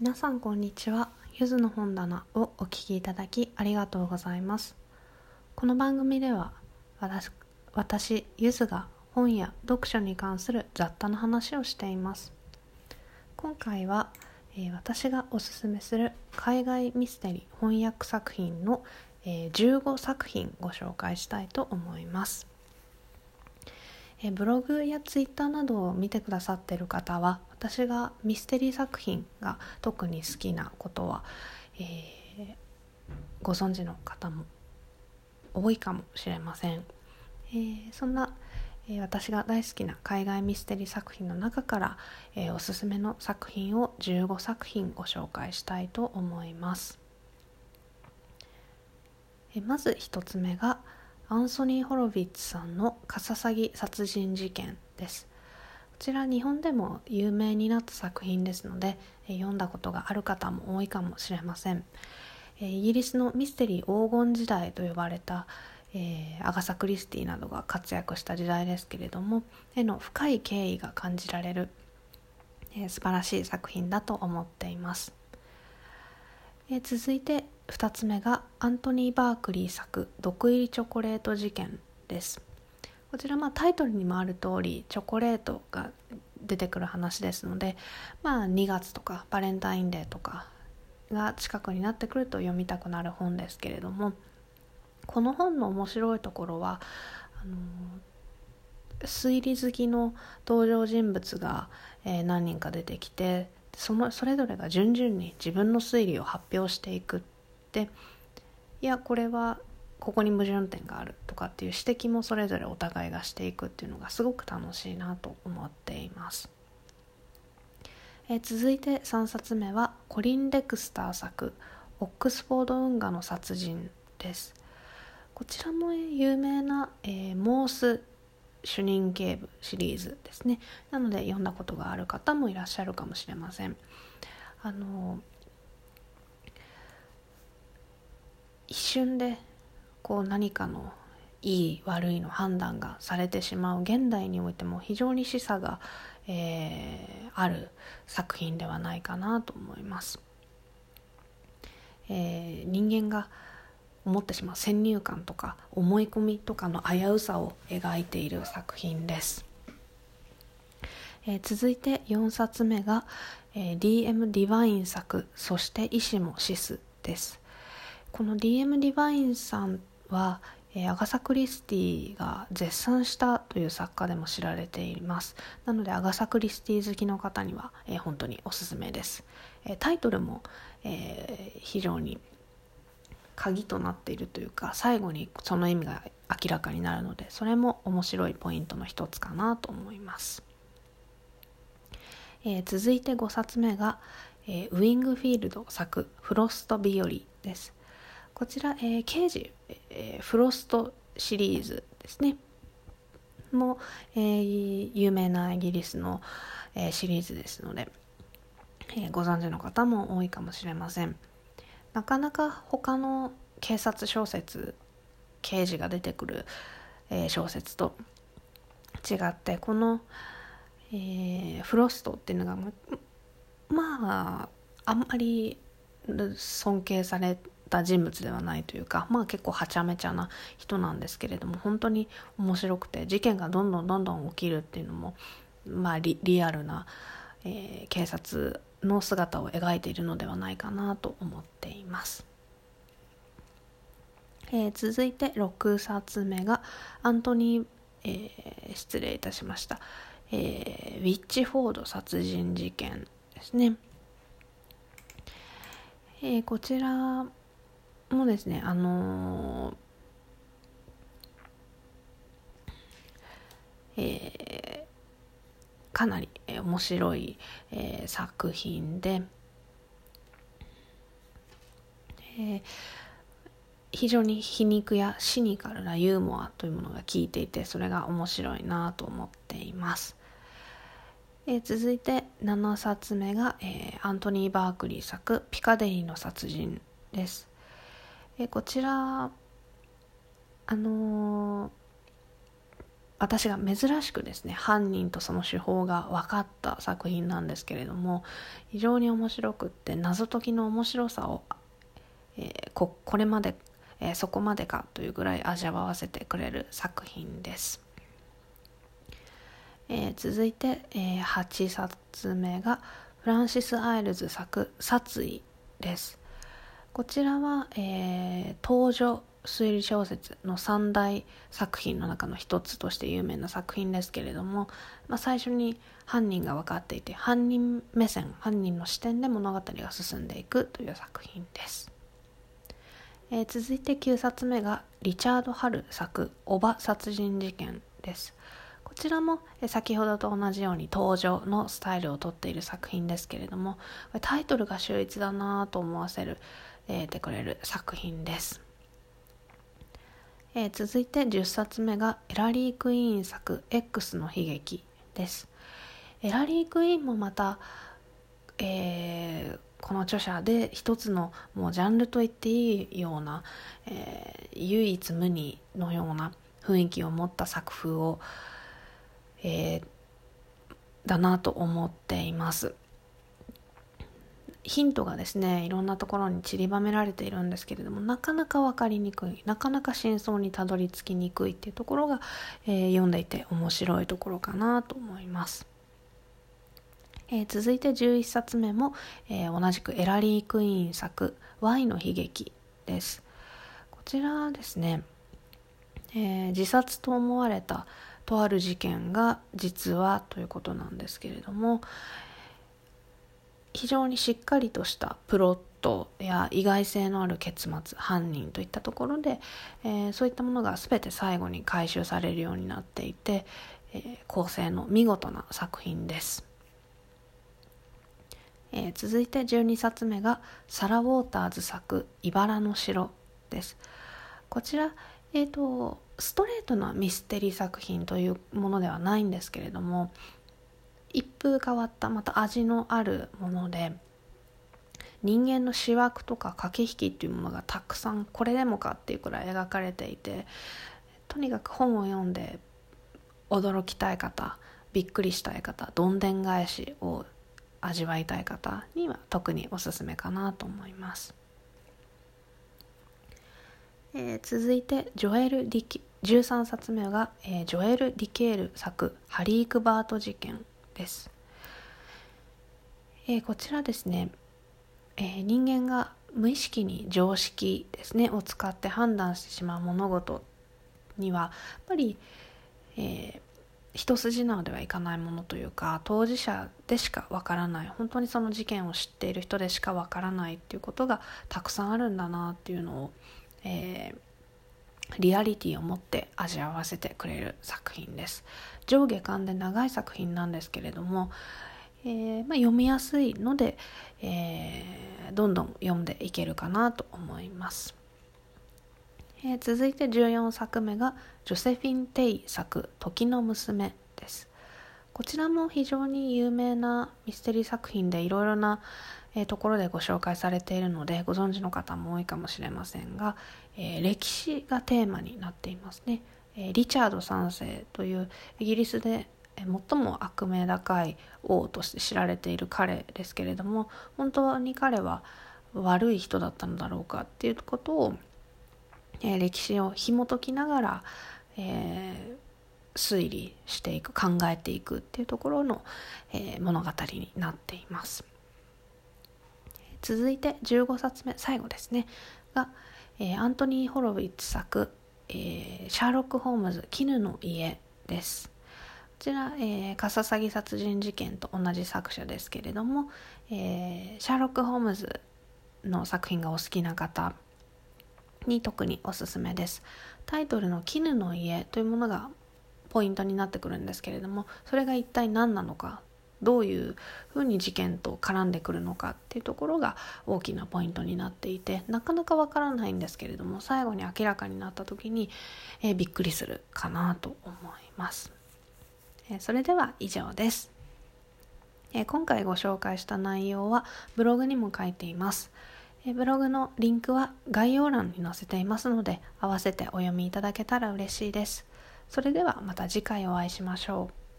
皆さんこんにちは。ゆずの本棚をお聞きいただきありがとうございます。この番組では私私ゆずが本や読書に関する雑多な話をしています。今回は、えー、私がおすすめする海外ミステリー翻訳作品の、えー、15作品ご紹介したいと思います。えブログやツイッターなどを見てくださってる方は私がミステリー作品が特に好きなことは、えー、ご存知の方も多いかもしれません、えー、そんな、えー、私が大好きな海外ミステリー作品の中から、えおすすめの作品を15作品ご紹介したいと思います、えまず1つ目が「アンソニー・ホロヴィッツさんの「カササギ殺人事件」です。こちら日本でも有名になった作品ですので、読んだことがある方も多いかもしれません、イギリスのミステリー黄金時代と呼ばれた、えー、アガサ・クリスティなどが活躍した時代ですけれども絵の深い敬意が感じられる、えー、素晴らしい作品だと思っています。え続いて2つ目がアントニー・バークリー作「毒入りチョコレート事件」です。こちらまあタイトルにもある通りチョコレートが出てくる話ですのでまあ2月とかバレンタインデーとかが近くになってくると読みたくなる本ですけれどもこの本の面白いところはあの推理好きの登場人物が、えー、何人か出てきてそのそれぞれが順々に自分の推理を発表していくっていやこれはここに矛盾点があるとかっていう指摘もそれぞれお互いがしていくっていうのがすごく楽しいなと思っています。え、続いて3冊目はコリン・レクスター作「オックスフォード運河の殺人」です。こちらも有名な、えー、モース主任警部シリーズですねなので読んだことがある方もいらっしゃるかもしれませんあの一瞬でこう何かのいい悪いの判断がされてしまう現代においても非常に示唆が、えー、ある作品ではないかなと思います。えー、人間が思ってしまう。先入観とか思い込みとかの危うさを描いている作品です、えー、続いて4冊目が、えー、DM ディバイン作「そして医師も死す」です。この DM ディバインさんは、えー、アガサ・クリスティが絶賛したという作家でも知られています。なのでアガサ・クリスティ好きの方には、えー、本当におすすめです、えー、タイトルも、えー、非常に鍵となっているというか最後にその意味が明らかになるのでそれも面白いポイントの一つかなと思います、えー、続いて5冊目が、えー、ウィングフィールド作「フロスト日和」です。こちら、えー、刑事、えー、フロストシリーズですね。も、えー、有名なイギリスの、えー、シリーズですので、えー、ご存知の方も多いかもしれません。なかなか他の警察小説刑事が出てくる、えー、小説と違ってこの、えー、フロストっていうのがまああんまり尊敬された人物ではないというかまあ結構はちゃめちゃな人なんですけれども本当に面白くて事件がどんどんどんどん起きるっていうのもまあリアルな、えー、警察の姿を描いているのではないかなと思っています。えー、続いて6冊目がアントニー、えー、失礼いたしました、えー、ウィッチフォード殺人事件ですね。えー、こちらもですねあのえー、かなり面白い、えー、作品で、えー、非常に皮肉やシニカルなユーモアというものが効いていてそれが面白いなと思っています。え、続いて7冊目が、え、アントニー・バークリー作「ピカデリーの殺人」です。え、こちらあの私が珍しくですね犯人とその手法が分かった作品なんですけれども非常に面白くって謎解きの面白さを、えー、ここれまで、えー、そこまでかというぐらい味わわせてくれる作品です。えー、続いて、えー、8冊目がフランシス・アイルズ作「殺意」です。こちらは、えー、登場推理小説の三大作品の中の一つとして有名な作品ですけれども、まあ、最初に犯人が分かっていて犯人目線犯人の視点で物語が進んでいくという作品です、えー、続いて9冊目がリチャード・ハル作「おば殺人事件」です。こちらも先ほどと同じように登場のスタイルをとっている作品ですけれどもタイトルが秀逸だなと思わせる、えー、てくれる作品です。えー、続いて10冊目がエラリー・クイーン作 X の悲劇です。エラリー・クイーンもまた、えー、この著者で一つのもうジャンルと言っていいような、えー、唯一無二のような雰囲気を持った作風を、え、だなと思っています。ヒントがですねいろんなところに散りばめられているんですけれどもなかなか分かりにくいなかなか真相にたどり着きにくいっていうところが、えー、読んでいて面白いところかなと思います。えー、続いて11冊目も、えー、同じくエラリー・クイーン作「Y の悲劇」です。こちらですね、え、自殺と思われたとある事件が実はということなんですけれども、非常にしっかりとしたプロットや意外性のある結末犯人といったところで、えー、そういったものが全て最後に回収されるようになっていて、えー、構成の見事な作品です、えー、続いて12冊目がサラ・ウォーターズ作「茨の城」です。こちら、えーとストレートなミステリー作品というものではないんですけれども一風変わったまた味のあるもので人間の思惑とか駆け引きっていうものがたくさんこれでもかっていうくらい描かれていてとにかく本を読んで驚きたい方びっくりしたい方どんでん返しを味わいたい方には特におすすめかなと思います、えー、続いてジョエル・ディキ13冊目が、えー、ジョエル・ディケール作「ハリークバート事件」です。えー、こちらですね、えー、人間が無意識に常識ですねを使って判断してしまう物事にはやっぱり、えー、一筋縄ではいかないものというか当事者でしかわからない本当にその事件を知っている人でしかわからないっていうことがたくさんあるんだなっていうのを、えー、リアリティを持って味わわせてくれる作品です。上下巻で長い作品なんですけれども、えー、まあ、読みやすいので、えー、どんどん読んでいけるかなと思います、えー、続いて14作目がジョセフィン・テイ作「時の娘」です。こちらも非常に有名なミステリー作品でいろいろな、えー、ところでご紹介されているのでご存知の方も多いかもしれませんが、えー、歴史がテーマになっていますね、えー、リチャード3世というイギリスで最も悪名高い王として知られている彼ですけれども本当に彼は悪い人だったのだろうかっていうことを、え、歴史を紐解きながら、え、推理していく考えていくっていうところの、え、物語になっています。続いて15冊目最後ですね。が、えー、アントニー・ホロウィッツ作、えー、シャーロック・ホームズ絹の家です。こちら、えー、カササギ殺人事件と同じ作者ですけれども、えー、シャーロック・ホームズの作品がお好きな方に特におすすめです。タイトルの「絹の家」というものがポイントになってくるんですけれどもそれが一体何なのかどういうふうに事件と絡んでくるのかっていうところが大きなポイントになっていてなかなかわからないんですけれども最後に明らかになった時に、えー、びっくりするかなと思います、えー、それでは以上です、えー、今回ご紹介した内容はブログにも書いています。ブログのリンクは概要欄に載せていますので合わせてお読みいただけたら嬉しいです。それではまた次回お会いしましょう。